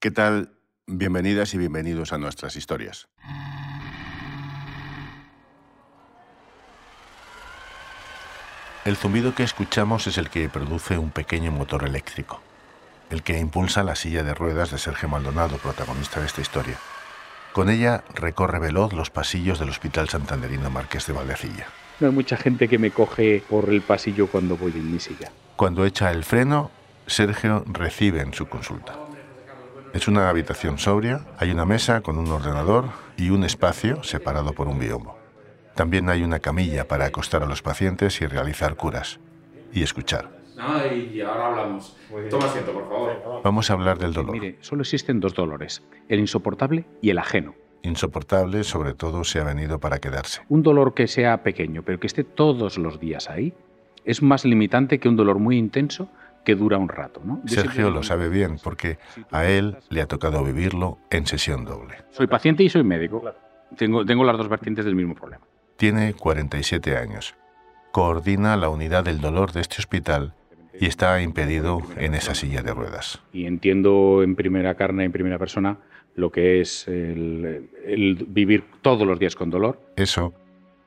¿Qué tal? Bienvenidas y bienvenidos a nuestras historias. El zumbido que escuchamos es el que produce un pequeño motor eléctrico, el que impulsa la silla de ruedas de Sergio Maldonado, protagonista de esta historia. Con ella recorre veloz los pasillos del Hospital Santanderino Marqués de Valdecilla. No hay mucha gente que me coge por el pasillo cuando voy en mi silla. Cuando echa el freno, Sergio recibe en su consulta. Es una habitación sobria, hay una mesa con un ordenador y un espacio separado por un biombo. También hay una camilla para acostar a los pacientes y realizar curas y escuchar. y ahora hablamos. Toma asiento, por favor. Vamos a hablar del dolor. Mire, solo existen dos dolores, el insoportable y el ajeno. Insoportable, sobre todo, se ha venido para quedarse. Un dolor que sea pequeño, pero que esté todos los días ahí, es más limitante que un dolor muy intenso que dura un rato. ¿no? Sergio lo sabe bien porque a él le ha tocado vivirlo en sesión doble. Soy paciente y soy médico. Tengo, tengo las dos vertientes del mismo problema. Tiene 47 años. Coordina la unidad del dolor de este hospital y está impedido en esa silla de ruedas. Y entiendo en primera carne, en primera persona, lo que es el, el vivir todos los días con dolor. Eso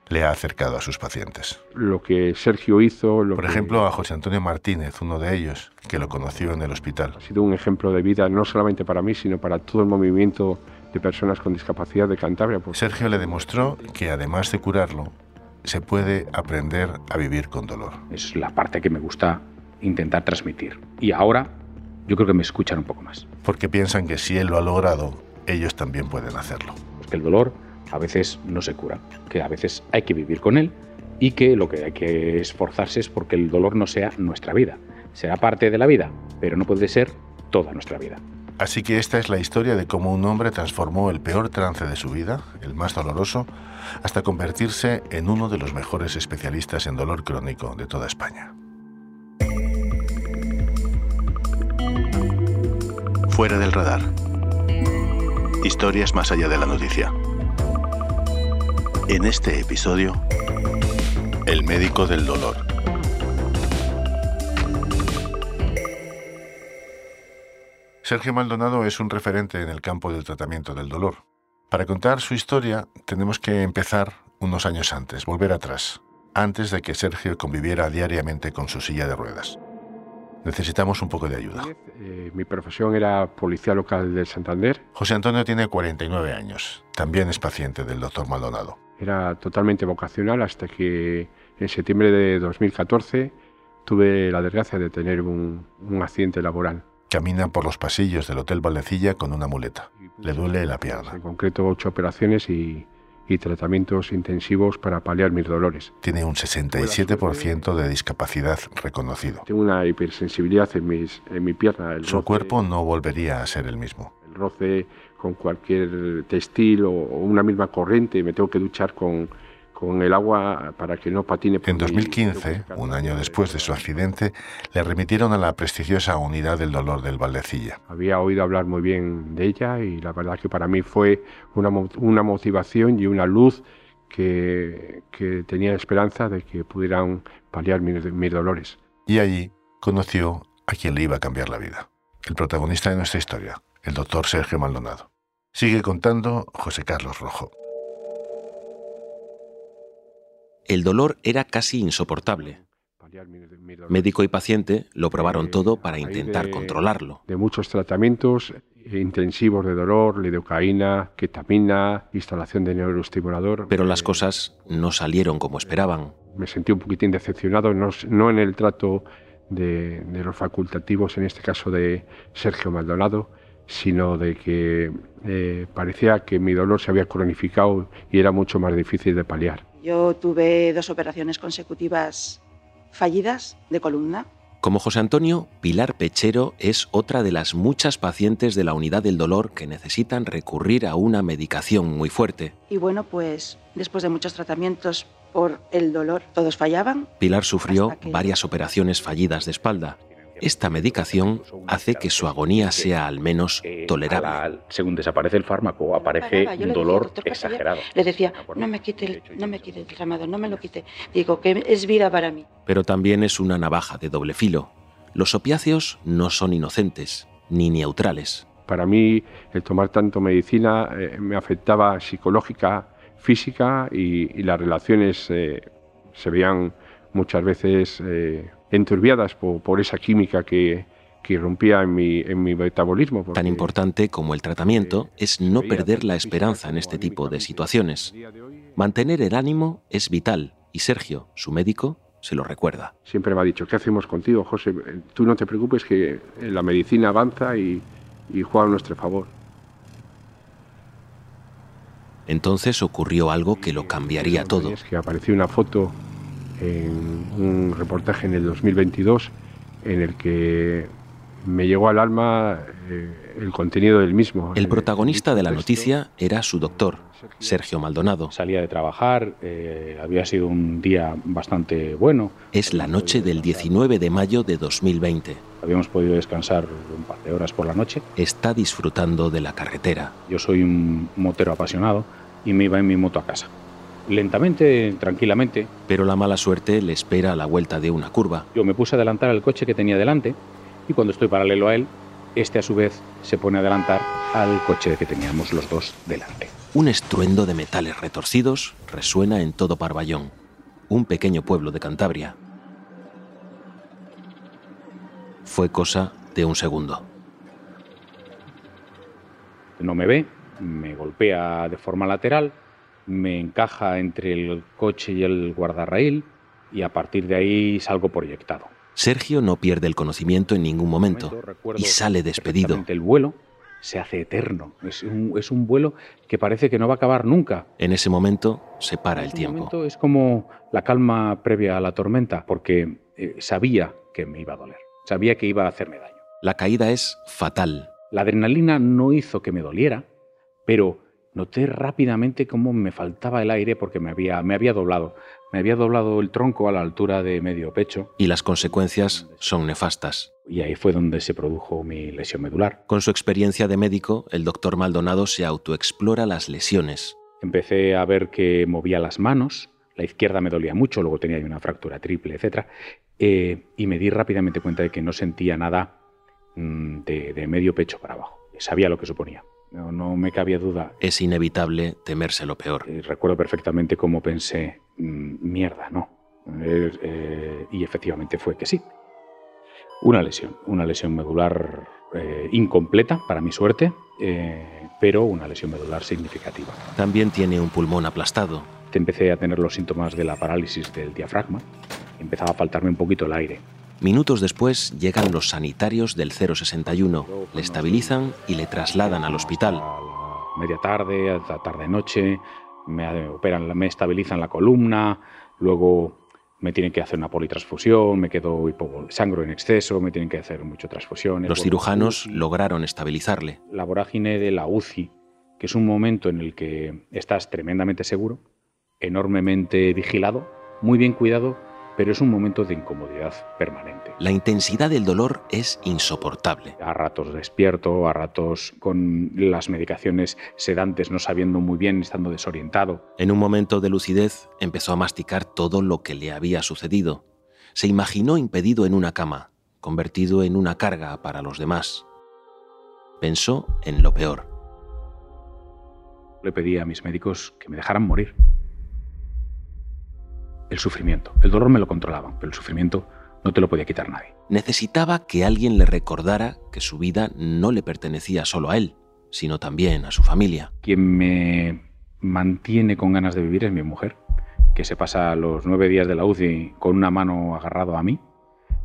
le ha acercado a sus pacientes. Lo que Sergio hizo... Lo Por que ejemplo, a José Antonio Martínez, uno de ellos, que lo conoció en el hospital. Ha sido un ejemplo de vida no solamente para mí, sino para todo el movimiento de personas con discapacidad de Cantabria. porque Sergio le demostró que además de curarlo, se puede aprender a vivir con dolor. Es la parte que me gusta intentar transmitir. Y ahora yo creo que me escuchan un poco más. Porque piensan que si él lo ha logrado, ellos también pueden hacerlo. Que el dolor a veces no se cura, que a veces hay que vivir con él y que lo que hay que esforzarse es porque el dolor no sea nuestra vida. Será parte de la vida, pero no puede ser toda nuestra vida. Así que esta es la historia de cómo un hombre transformó el peor trance de su vida, el más doloroso, hasta convertirse en uno de los mejores especialistas en dolor crónico de toda España. Fuera del radar. Historias más allá de la noticia. En este episodio, El médico del dolor. Sergio Maldonado es un referente en el campo del tratamiento del dolor. Para contar su historia tenemos que empezar unos años antes, volver atrás, antes de que Sergio conviviera diariamente con su silla de ruedas. Necesitamos un poco de ayuda. eh, mi profesión era policía local de Santander. José Antonio tiene 49 años. También es paciente del doctor Maldonado. Era totalmente vocacional hasta que en septiembre de 2014 tuve la desgracia de tener un, un accidente laboral. Camina por los pasillos del Hotel Valdecilla con una muleta. Le duele la pierna. En concreto, ocho operaciones y, y tratamientos intensivos para paliar mis dolores. Tiene un 67% de discapacidad reconocido. Tengo una hipersensibilidad en, mis, en mi pierna. El Su roce- cuerpo no volvería a ser el mismo. El roce con cualquier textil o, o una misma corriente. Me tengo que duchar con, con el agua para que no patine. por En mí. 2015, un año después de su accidente, le remitieron a la prestigiosa unidad del dolor del Valdecilla. Había oído hablar muy bien de ella y la verdad que para mí fue una, una motivación y una luz que, que tenía esperanza de que pudieran paliar mis, mis dolores. Y allí conoció a quien le iba a cambiar la vida. El protagonista de nuestra historia, el doctor Sergio Maldonado. Sigue contando José Carlos Rojo. El dolor era casi insoportable. Médico y paciente lo probaron todo para intentar controlarlo. de muchos tratamientos intensivos de dolor, lidocaína, ketamina, instalación de neuroestimulador. Pero las cosas no salieron como esperaban. Me sentí un poquitín decepcionado, no, en el trato de, de los facultativos, en este caso de Sergio Maldonado, sino de que eh, parecía que mi dolor se había cronificado y era mucho más difícil de paliar. Yo tuve dos operaciones consecutivas fallidas de columna. Como José Antonio, Pilar Pechero es otra de las muchas pacientes de la unidad del dolor que necesitan recurrir a una medicación muy fuerte. Y bueno, pues después de muchos tratamientos por el dolor, todos fallaban. Pilar sufrió que- varias operaciones fallidas de espalda. Esta medicación hace que su agonía sea al menos Eh, tolerable. según desaparece el fármaco, aparece un dolor exagerado. Le decía, ¿De acuerdo? no me quite el, no me quite el tramador, no me lo quite. Digo, que es vida para mí. Pero también es una navaja de doble filo. Los opiáceos no son inocentes ni neutrales. Para mí, el tomar tanto medicina eh, me afectaba psicológica, física y, las relaciones eh, se veían muchas veces eh, enturbiadas por, esa química que, que irrumpía en mi, en mi metabolismo. Tan importante como el tratamiento es no perder la esperanza en este tipo de situaciones. Mantener el ánimo es vital y Sergio, su médico, se lo recuerda. Siempre me ha dicho, ¿qué hacemos contigo, José? Tú no te preocupes que la medicina avanza y, y juega a nuestro favor. Entonces ocurrió algo que lo cambiaría todo. Es que apareció una foto en un reportaje en el 2022 en el que me llegó al alma eh, el contenido del mismo. El protagonista de la noticia era su doctor, Sergio Maldonado. Salía de trabajar, eh, había sido un día bastante bueno. Es la noche del 19 de mayo de 2020. Habíamos podido descansar un par de horas por la noche. Está disfrutando de la carretera. Yo soy un motero apasionado y me iba en mi moto a casa lentamente, tranquilamente. Pero la mala suerte le espera a la vuelta de una curva. Yo me puse a adelantar al coche que tenía delante y cuando estoy paralelo a él, este a su vez se pone a adelantar al coche que teníamos los dos delante. Un estruendo de metales retorcidos resuena en todo Parvallón, un pequeño pueblo de Cantabria. Fue cosa de un segundo. No me ve, me golpea de forma lateral, me encaja entre el coche y el guardarraíl y a partir de ahí salgo proyectado. Sergio no pierde el conocimiento en ningún momento y sale despedido. El vuelo se hace eterno. Es un, vuelo que parece que no va a acabar nunca. En ese momento se para el tiempo. es como la calma previa a la tormenta, porque eh, sabía que me iba a doler, sabía que iba a hacerme daño. La caída es fatal. La adrenalina no hizo que me doliera, pero noté rápidamente cómo me faltaba el aire porque me había, me había doblado. Me había doblado el tronco a la altura de medio pecho. Y las consecuencias son nefastas. Y ahí fue donde se produjo mi lesión medular. Con su experiencia de médico, el doctor Maldonado se autoexplora las lesiones. Empecé a ver que movía las manos, la izquierda me dolía mucho, luego tenía una fractura triple, etc. Eh, y me di rápidamente cuenta de que no sentía nada mm, de medio pecho para abajo. Sabía lo que suponía. No, me cabía duda. Es inevitable temerse lo peor. Eh, recuerdo perfectamente cómo pensé, mm, mierda, no. Eh, eh, y efectivamente fue que sí. Una lesión, una lesión medular incompleta, para mi suerte, pero una lesión medular significativa. También tiene un pulmón aplastado. Empecé a tener los síntomas de la parálisis del diafragma. Empezaba a faltarme un poquito el aire. Minutos después llegan los sanitarios del 061, le estabilizan y le trasladan al hospital. media tarde, a tarde-noche, me operan, me estabilizan la columna, luego me tienen que hacer una politransfusión, me quedo sangro en exceso, me tienen que hacer mucho transfusiones. Los cirujanos lograron estabilizarle. La vorágine de la UCI, que es un momento en el que estás tremendamente seguro, enormemente vigilado, muy bien cuidado, pero es un momento de incomodidad permanente. La intensidad del dolor es insoportable. A ratos despierto, a ratos con las medicaciones sedantes, no sabiendo muy bien, estando desorientado. En un momento de lucidez empezó a masticar todo lo que le había sucedido. Se imaginó impedido en una cama, convertido en una carga para los demás. Pensó en lo peor. Le pedí a mis médicos que me dejaran morir el sufrimiento. El dolor me lo controlaba, pero el sufrimiento no te lo podía quitar nadie. Necesitaba que alguien le recordara que su vida no le pertenecía solo a él, sino también a su familia. Quien me mantiene con ganas de vivir es mi mujer, que se pasa los nueve días de la UCI con una mano agarrado a mí,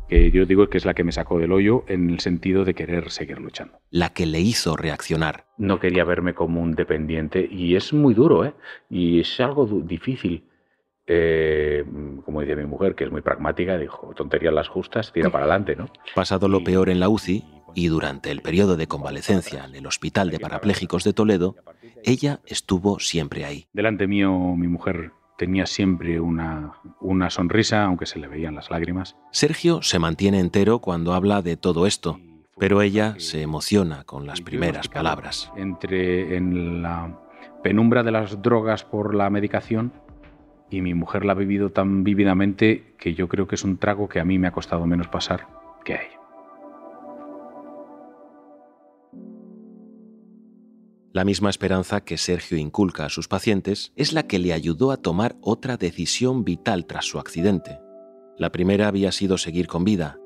que yo digo que es la que me sacó del hoyo en el sentido de querer seguir luchando. La que le hizo reaccionar. No quería verme como un dependiente y es muy duro, ¿eh? Y es algo difícil eh, como dice mi mujer, que es muy pragmática, dijo, tonterías las justas, tira para adelante, ¿no? Pasado lo peor en la UCI y durante el periodo de convalecencia en el Hospital de Parapléjicos de Toledo, ella estuvo siempre ahí. Delante mío mi mujer tenía siempre una, una sonrisa, aunque se le veían las lágrimas. Sergio se mantiene entero cuando habla de todo esto, pero ella se emociona con las primeras palabras. Entre en la penumbra de las drogas por la medicación y mi mujer la ha vivido tan vívidamente que yo creo que es un trago que a mí me ha costado menos pasar que a ella. La misma esperanza que Sergio inculca a sus pacientes es la que le ayudó a tomar otra decisión vital tras su accidente. La primera había sido seguir con vida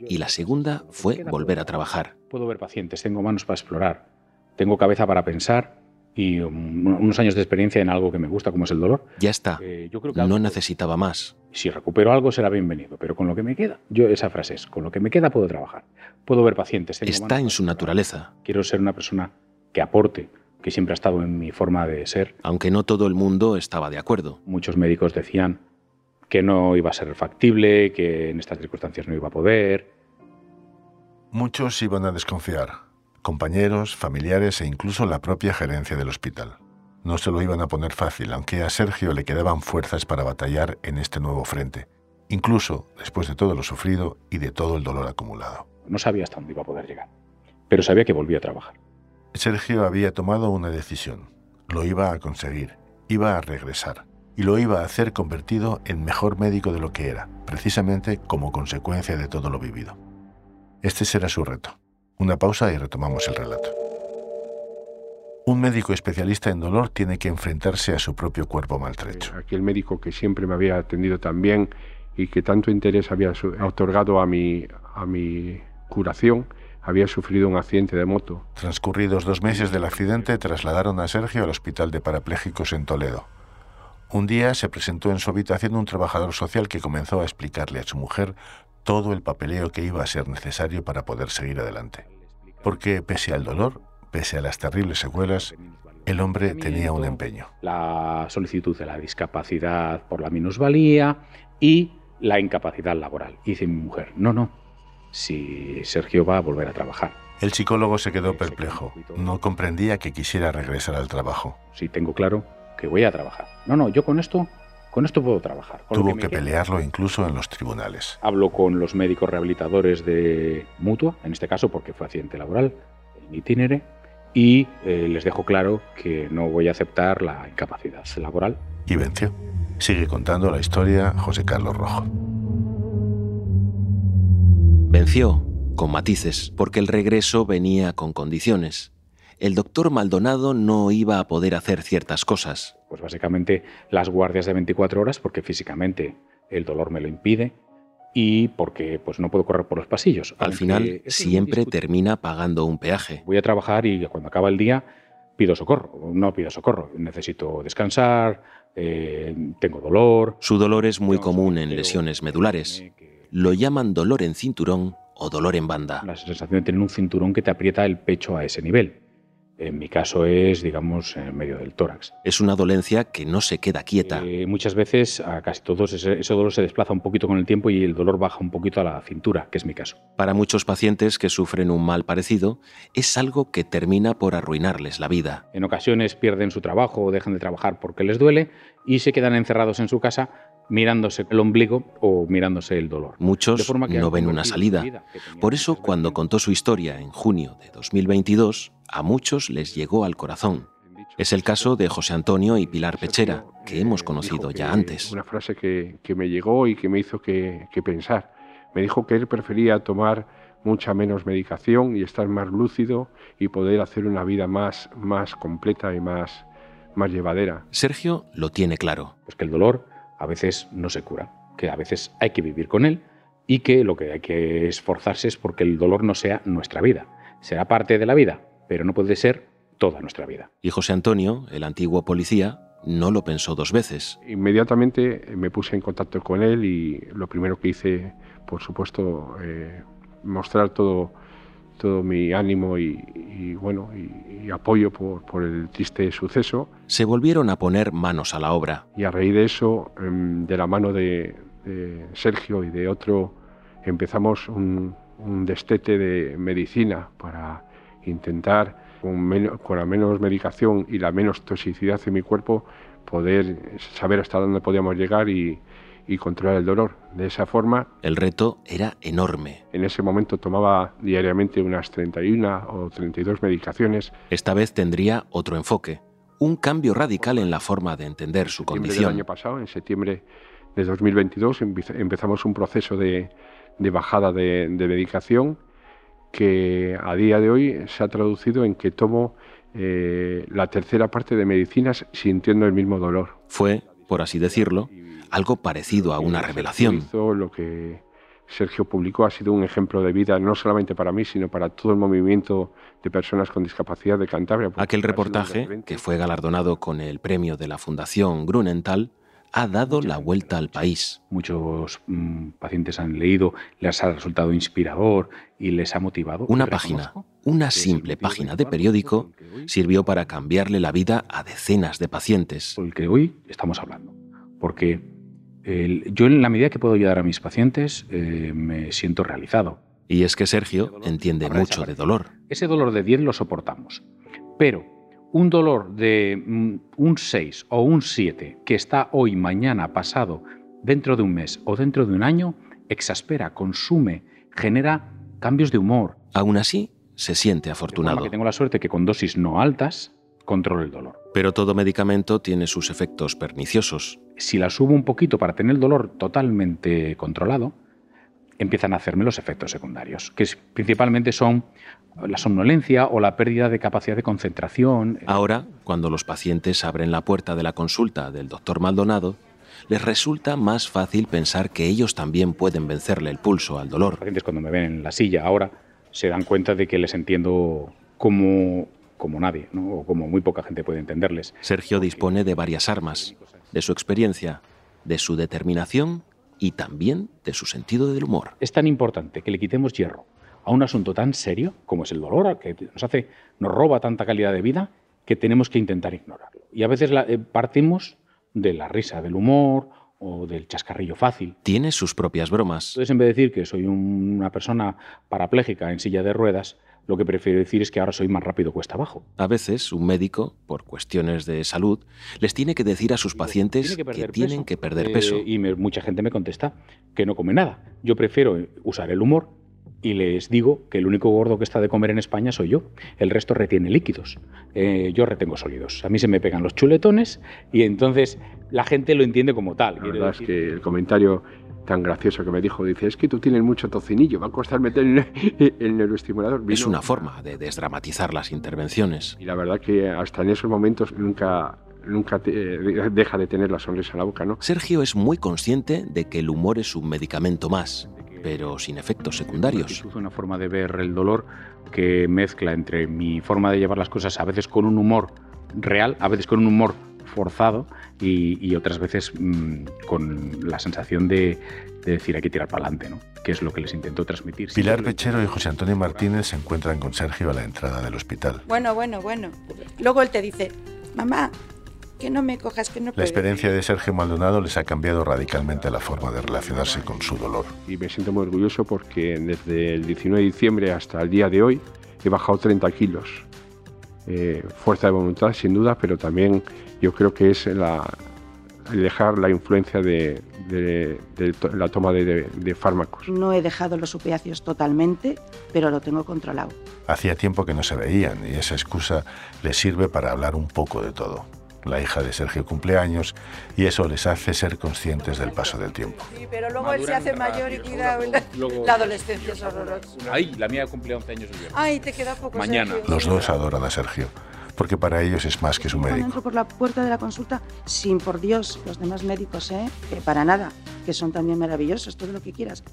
y la segunda fue volver a trabajar. Puedo ver pacientes, tengo manos para explorar, tengo cabeza para pensar y unos años de experiencia en algo que me gusta como es el dolor. Ya está, eh, no necesitaba más. Si recupero algo será bienvenido, pero con lo que me queda, yo esa frase es, con lo que me queda puedo trabajar, puedo ver pacientes. Está en su naturaleza. Quiero ser una persona que aporte, que siempre ha estado en mi forma de ser. Aunque no todo el mundo estaba de acuerdo. Muchos médicos decían que no iba a ser factible, que en estas circunstancias no iba a poder. Muchos iban a desconfiar, compañeros, familiares e incluso la propia gerencia del hospital. No se lo iban a poner fácil, aunque a Sergio le quedaban fuerzas para batallar en este nuevo frente, incluso después de todo lo sufrido y de todo el dolor acumulado. No sabía hasta dónde iba a poder llegar, pero sabía que volvía a trabajar. Sergio había tomado una decisión. Lo iba a conseguir. Iba a regresar. Y lo iba a hacer convertido en mejor médico de lo que era, precisamente como consecuencia de todo lo vivido. Este será su reto. Una pausa y retomamos el relato. Un médico especialista en dolor tiene que enfrentarse a su propio cuerpo maltrecho. Aquel médico que siempre me había atendido tan bien y que tanto interés había otorgado a mi, a mi curación, había sufrido un accidente de moto. Transcurridos dos meses del accidente, trasladaron a Sergio al Hospital de Parapléjicos en Toledo. Un día se presentó en su habitación un trabajador social que comenzó a explicarle a su mujer todo el papeleo que iba a ser necesario para poder seguir adelante. Porque pese al dolor, pese a las terribles secuelas, el hombre tenía un empeño. La solicitud de la discapacidad por la minusvalía y la incapacidad laboral. Y dice mi mujer, no, no, si Sergio va a volver a trabajar. El psicólogo se quedó perplejo. No comprendía que quisiera regresar al trabajo. Sí, tengo claro que voy a trabajar. No, no, yo con esto, con esto puedo trabajar. Tuvo que, pelearlo incluso en los tribunales. Hablo con los médicos rehabilitadores de Mutua, en este caso porque fue accidente laboral, en itinere, y eh, les dejo claro que no voy a aceptar la incapacidad laboral. Y venció. Sigue contando la historia José Carlos Rojo. Venció, con matices, porque el regreso venía con condiciones. El doctor Maldonado no iba a poder hacer ciertas cosas. Pues básicamente las guardias de 24 horas, porque físicamente el dolor me lo impide y porque pues no puedo correr por los pasillos. Al final siempre termina pagando un peaje. Voy a trabajar y cuando acaba el día pido socorro. No pido socorro, necesito descansar, eh, tengo dolor. Su dolor es muy común en lesiones medulares lo llaman dolor en cinturón o dolor en banda. La sensación de tener un cinturón que te aprieta el pecho a ese nivel. En mi caso es, digamos, en medio del tórax. Es una dolencia que no se queda quieta. Eh, muchas veces, a casi todos, ese, ese, dolor se desplaza un poquito con el tiempo y el dolor baja un poquito a la cintura, que es mi caso. Para muchos pacientes que sufren un mal parecido, es algo que termina por arruinarles la vida. En ocasiones pierden su trabajo o dejan de trabajar porque les duele y se quedan encerrados en su casa mirándose el ombligo o mirándose el dolor. Muchos no ven una salida. Por eso, cuando contó su historia en junio de 2022, a muchos les llegó al corazón. Es el caso de José Antonio y Pilar Pechera, que hemos conocido ya antes. Una frase que, me llegó y que me hizo que, pensar. Me dijo que él prefería tomar mucha menos medicación y estar más lúcido y poder hacer una vida más, más completa y más, más llevadera. Sergio lo tiene claro. Pues que el dolor a veces no se cura, que a veces hay que vivir con él y que lo que hay que esforzarse es porque el dolor no sea nuestra vida. Será parte de la vida, pero no puede ser toda nuestra vida. Y José Antonio, el antiguo policía, no lo pensó dos veces. Inmediatamente me puse en contacto con él y lo primero que hice, por supuesto, eh, mostrar todo todo mi ánimo y, bueno y, apoyo por, el triste suceso. Se volvieron a poner manos a la obra. Y a raíz de eso, em, de la mano de, Sergio y de otro, empezamos un, destete de medicina para intentar, con, con la menos medicación y la menos toxicidad en mi cuerpo, poder saber hasta dónde podíamos llegar y, y controlar el dolor. De esa forma... El reto era enorme. En ese momento tomaba diariamente unas 31 o 32 medicaciones. Esta vez tendría otro enfoque, un cambio radical en la forma de entender su condición. El año pasado, en septiembre de 2022, empezamos un proceso de, bajada de, de medicación que a día de hoy se ha traducido en que tomo eh, la tercera parte de medicinas sintiendo el mismo dolor. Fue, por así decirlo, algo parecido a una revelación. Lo que Sergio publicó ha sido un ejemplo de vida no solamente para mí, sino para todo el movimiento de personas con discapacidad de Cantabria. Aquel reportaje, que fue galardonado con el premio de la Fundación Grunenthal, ha dado la vuelta al país. Muchos mm, pacientes han leído, les ha resultado inspirador y les ha motivado. Una página, una simple página de periódico, sirvió para cambiarle la vida a decenas de pacientes. Por el que hoy estamos hablando. Porque yo en la medida que puedo ayudar a mis pacientes eh, me siento realizado. Y es que Sergio entiende mucho de dolor. Ese dolor de 10 lo soportamos. Pero un dolor de mm, un 6 o un 7 que está hoy, mañana, pasado, dentro de un mes o dentro de un año, exaspera, consume, genera cambios de humor. Aún así, se siente afortunado. Que tengo la suerte que con dosis no altas controlo el dolor. Pero todo medicamento tiene sus efectos perniciosos. Si la subo un poquito para tener el dolor totalmente controlado, empiezan a hacerme los efectos secundarios, que principalmente son la somnolencia o la pérdida de capacidad de concentración. Ahora, cuando los pacientes abren la puerta de la consulta del doctor Maldonado, les resulta más fácil pensar que ellos también pueden vencerle el pulso al dolor. Los pacientes cuando me ven en la silla ahora se dan cuenta de que les entiendo como, como nadie, o como muy poca gente puede entenderles. Sergio dispone de varias armas, de su experiencia, de su determinación y también de su sentido del humor. Es tan importante que le quitemos hierro a un asunto tan serio como es el dolor, que nos hace, nos roba tanta calidad de vida, que tenemos que intentar ignorarlo. Y a veces eh, partimos de la risa, del humor o del chascarrillo fácil. Tiene sus propias bromas. Entonces, en vez de decir que soy una persona parapléjica en silla de ruedas, lo que prefiero decir es que ahora soy más rápido cuesta abajo. A veces, un médico, por cuestiones de salud, les tiene que decir a sus pacientes que, tienen que perder peso. Eh, y mucha gente me contesta que no come nada. Yo prefiero usar el humor y les digo que el único gordo que está de comer en España soy yo. El resto retiene líquidos. Eh, yo retengo sólidos. A mí se me pegan los chuletones y entonces la gente lo entiende como tal. La verdad es que el comentario tan gracioso que me dijo, dice, es que tú tienes mucho tocinillo, va a costar meter el, neuroestimulador. Es una forma de desdramatizar las intervenciones. Y la verdad que hasta en esos momentos nunca nunca eh, deja de tener la sonrisa en la boca, ¿no? Sergio es muy consciente de que el humor es un medicamento más pero sin efectos secundarios. Es una forma de ver el dolor que mezcla entre mi forma de llevar las cosas a veces con un humor real, a veces con un humor forzado y, otras veces mm, con la sensación de, decir hay que tirar para adelante, ¿no? que es lo que les intento transmitir. Pilar Pechero y José Antonio Martínez se encuentran con Sergio a la entrada del hospital. Bueno, bueno, bueno. Luego él te dice, mamá, que no me cojas, que no La experiencia de Sergio Maldonado les ha cambiado radicalmente la forma de relacionarse con su dolor. Y me siento muy orgulloso porque desde el 19 de diciembre hasta el día de hoy he bajado 30 kilos. Eh, fuerza de voluntad, sin duda, pero también yo creo que es la, dejar la influencia de, la toma de, fármacos. No he dejado los opiáceos totalmente, pero lo tengo controlado. Hacía tiempo que no se veían y esa excusa les sirve para hablar un poco de todo la hija de Sergio cumpleaños y eso les hace ser conscientes del paso del tiempo. Sí, pero luego él se hace mayor y cuidado, la, adolescencia es horrorosa. Ay, la mía cumple 11 años Ay, te queda poco. Mañana. Los dos adoran a Sergio porque para ellos es más que su médico. entro por la puerta de la consulta, sin por Dios, los demás médicos, ¿eh? para nada, que son también maravillosos, todo lo que quieras.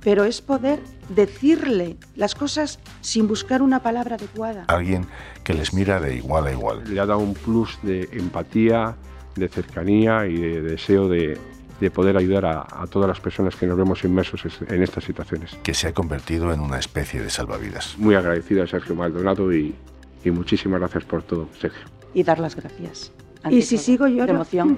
Pero es poder decirle las cosas sin buscar una palabra adecuada. Alguien que les mira de igual a igual. Le ha dado un plus de empatía, de cercanía y de deseo de, poder ayudar a, todas las personas que nos vemos inmersos en estas situaciones. Que se ha convertido en una especie de salvavidas. Muy agradecido a Sergio Maldonado y, y muchísimas gracias por todo, Sergio. Y dar las gracias. Y si sigo yo, de emoción.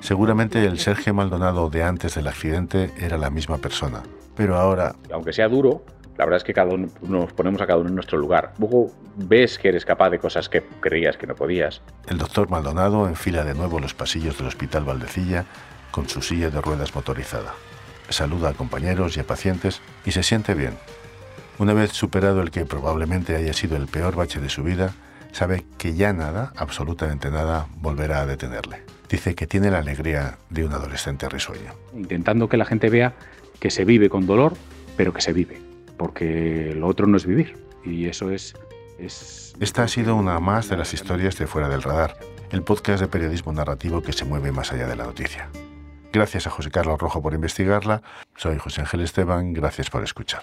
Seguramente el Sergio Maldonado de antes del accidente era la misma persona, pero ahora... Aunque sea duro, la verdad es que cada uno nos ponemos a cada uno en nuestro lugar. Luego ves que eres capaz de cosas que creías que no podías. El doctor Maldonado enfila de nuevo los pasillos del Hospital Valdecilla con su silla de ruedas motorizada. Saluda a compañeros y a pacientes y se siente bien. Una vez superado el que probablemente haya sido el peor bache de su vida, sabe que ya nada, absolutamente nada, volverá a detenerle. Dice que tiene la alegría de un adolescente risueño. Intentando que la gente vea que se vive con dolor, pero que se vive, porque lo otro no es vivir. Y eso es Esta ha sido una más de las historias de Fuera del Radar, el podcast de periodismo narrativo que se mueve más allá de la noticia. Gracias a José Carlos Rojo por investigarla. Soy José Ángel Esteban. Gracias por escuchar.